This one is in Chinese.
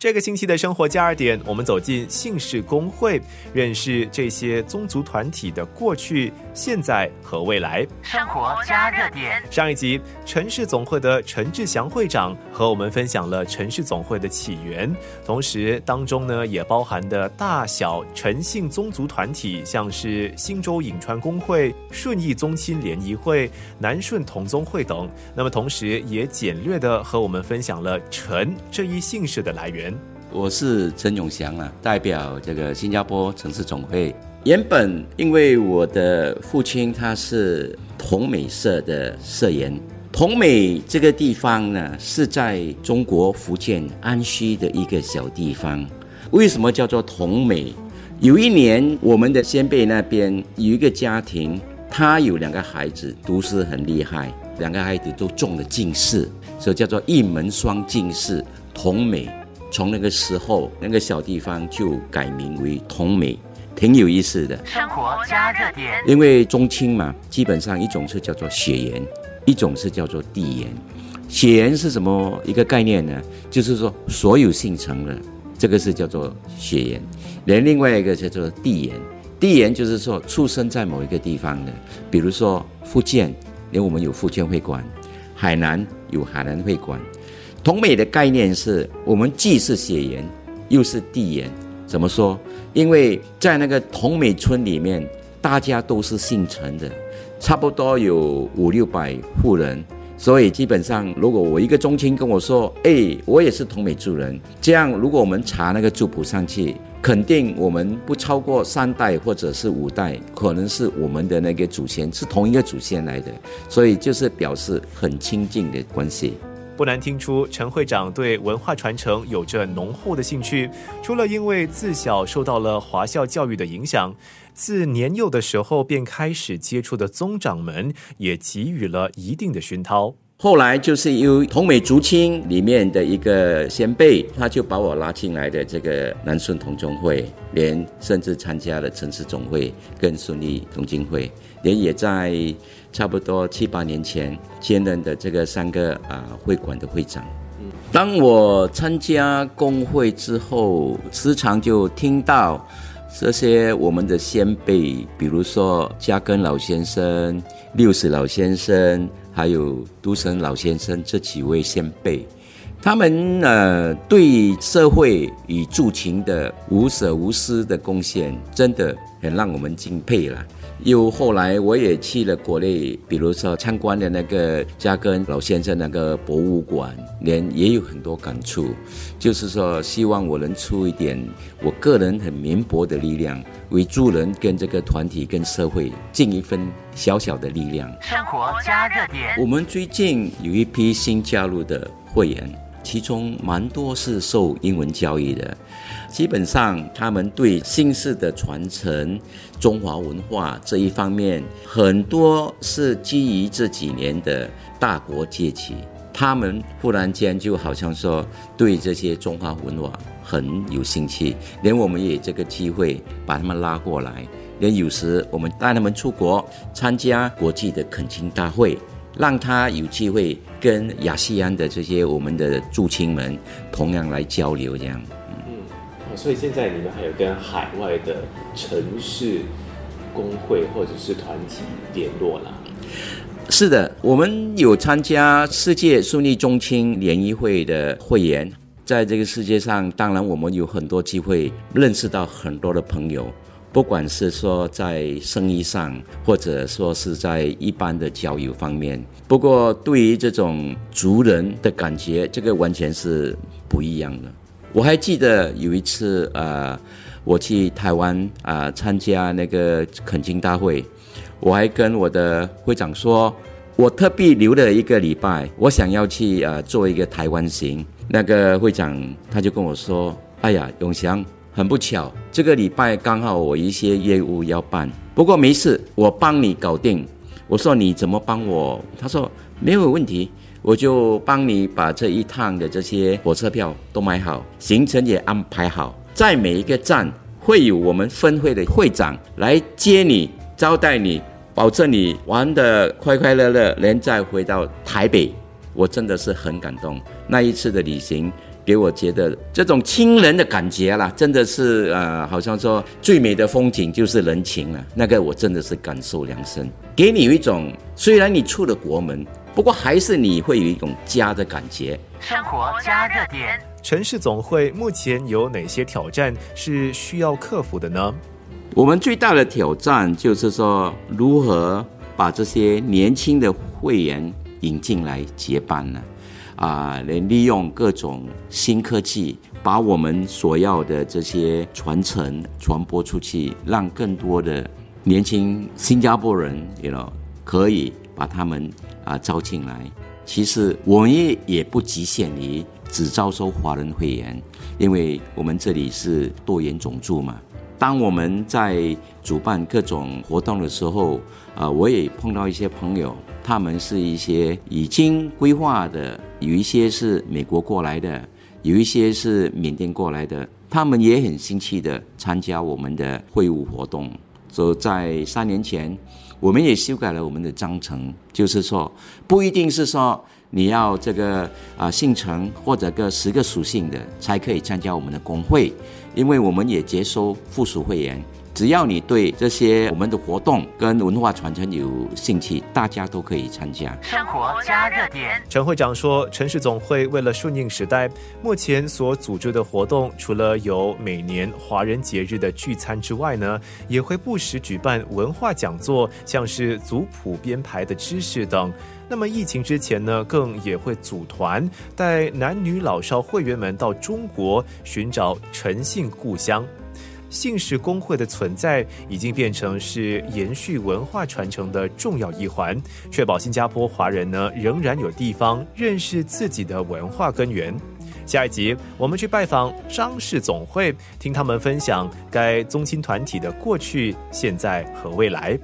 这个星期的生活加热点，我们走进姓氏工会，认识这些宗族团体的过去、现在和未来。生活加热点。上一集，陈氏总会的陈志祥会长和我们分享了陈氏总会的起源，同时当中呢也包含的大小陈姓宗族团体，像是新州颍川工会、顺义宗亲联谊会、南顺同宗会等。那么同时也简略的和我们分享了陈这一姓氏的来源。我是陈永祥啊，代表这个新加坡城市总会。原本因为我的父亲他是同美社的社员，同美这个地方呢是在中国福建安溪的一个小地方。为什么叫做同美？有一年我们的先辈那边有一个家庭，他有两个孩子，读书很厉害，两个孩子都中了进士，所以叫做一门双进士，同美。从那个时候，那个小地方就改名为同美，挺有意思的。生活加热点。因为中青嘛，基本上一种是叫做血缘，一种是叫做地缘。血缘是什么一个概念呢？就是说所有姓陈的，这个是叫做血缘。连另外一个叫做地缘，地缘就是说出生在某一个地方的，比如说福建，连我们有福建会馆；海南有海南会馆。同美的概念是我们既是血缘，又是地缘。怎么说？因为在那个同美村里面，大家都是姓陈的，差不多有五六百户人。所以基本上，如果我一个宗亲跟我说：“哎，我也是同美族人。”这样，如果我们查那个族谱上去，肯定我们不超过三代或者是五代，可能是我们的那个祖先是同一个祖先来的。所以就是表示很亲近的关系。不难听出，陈会长对文化传承有着浓厚的兴趣。除了因为自小受到了华校教育的影响，自年幼的时候便开始接触的宗长们也给予了一定的熏陶。后来就是由同美族亲里面的一个先辈，他就把我拉进来的这个南顺同宗会，连甚至参加了城市总会跟顺利同金会，连也在。差不多七八年前兼任的这个三个啊会馆的会长。当我参加工会之后，时常就听到这些我们的先辈，比如说嘉根老先生、六十老先生，还有都神老先生这几位先辈，他们呃对社会与助情的无舍无私的贡献，真的很让我们敬佩了。又后来，我也去了国内，比如说参观的那个加根老先生那个博物馆，连也有很多感触。就是说，希望我能出一点我个人很绵薄的力量，为助人跟这个团体跟社会尽一份小小的力量。生活加热点。我们最近有一批新加入的会员，其中蛮多是受英文教育的。基本上，他们对姓氏的传承、中华文化这一方面，很多是基于这几年的大国崛起。他们忽然间就好像说，对这些中华文化很有兴趣，连我们也这个机会把他们拉过来，连有时我们带他们出国参加国际的恳亲大会，让他有机会跟亚细安的这些我们的驻青们同样来交流，这样。嗯所以现在你们还有跟海外的城市工会或者是团体联络了？是的，我们有参加世界顺利中青联谊会的会员，在这个世界上，当然我们有很多机会认识到很多的朋友，不管是说在生意上，或者说是在一般的交友方面。不过，对于这种族人的感觉，这个完全是不一样的。我还记得有一次，呃，我去台湾啊参加那个恳亲大会，我还跟我的会长说，我特地留了一个礼拜，我想要去呃做一个台湾行。那个会长他就跟我说：“哎呀，永祥，很不巧，这个礼拜刚好我一些业务要办，不过没事，我帮你搞定。”我说：“你怎么帮我？”他说：“没有问题。”我就帮你把这一趟的这些火车票都买好，行程也安排好，在每一个站会有我们分会的会长来接你、招待你，保证你玩的快快乐乐，连再回到台北。我真的是很感动，那一次的旅行给我觉得这种亲人的感觉啦，真的是呃，好像说最美的风景就是人情了。那个我真的是感受良深，给你有一种虽然你出了国门，不过还是你会有一种家的感觉。生活加热点，城市总会目前有哪些挑战是需要克服的呢？我们最大的挑战就是说，如何把这些年轻的会员引进来结伴呢？啊，啊能利用各种新科技，把我们所要的这些传承传播出去，让更多的年轻新加坡人，you know，可以把他们啊招进来。其实我们也也不局限于只招收华人会员，因为我们这里是多元种族嘛。当我们在主办各种活动的时候，啊，我也碰到一些朋友，他们是一些已经规划的，有一些是美国过来的，有一些是缅甸过来的，他们也很兴趣的参加我们的会务活动。所以在三年前，我们也修改了我们的章程，就是说，不一定是说你要这个啊姓陈或者个十个属性的才可以参加我们的工会。因为我们也接收附属会员，只要你对这些我们的活动跟文化传承有兴趣，大家都可以参加。生活加热点，陈会长说，城市总会为了顺应时代，目前所组织的活动，除了有每年华人节日的聚餐之外呢，也会不时举办文化讲座，像是族谱编排的知识等。那么疫情之前呢，更也会组团带男女老少会员们到中国寻找诚信故乡。姓氏工会的存在已经变成是延续文化传承的重要一环，确保新加坡华人呢仍然有地方认识自己的文化根源。下一集我们去拜访张氏总会，听他们分享该宗亲团体的过去、现在和未来。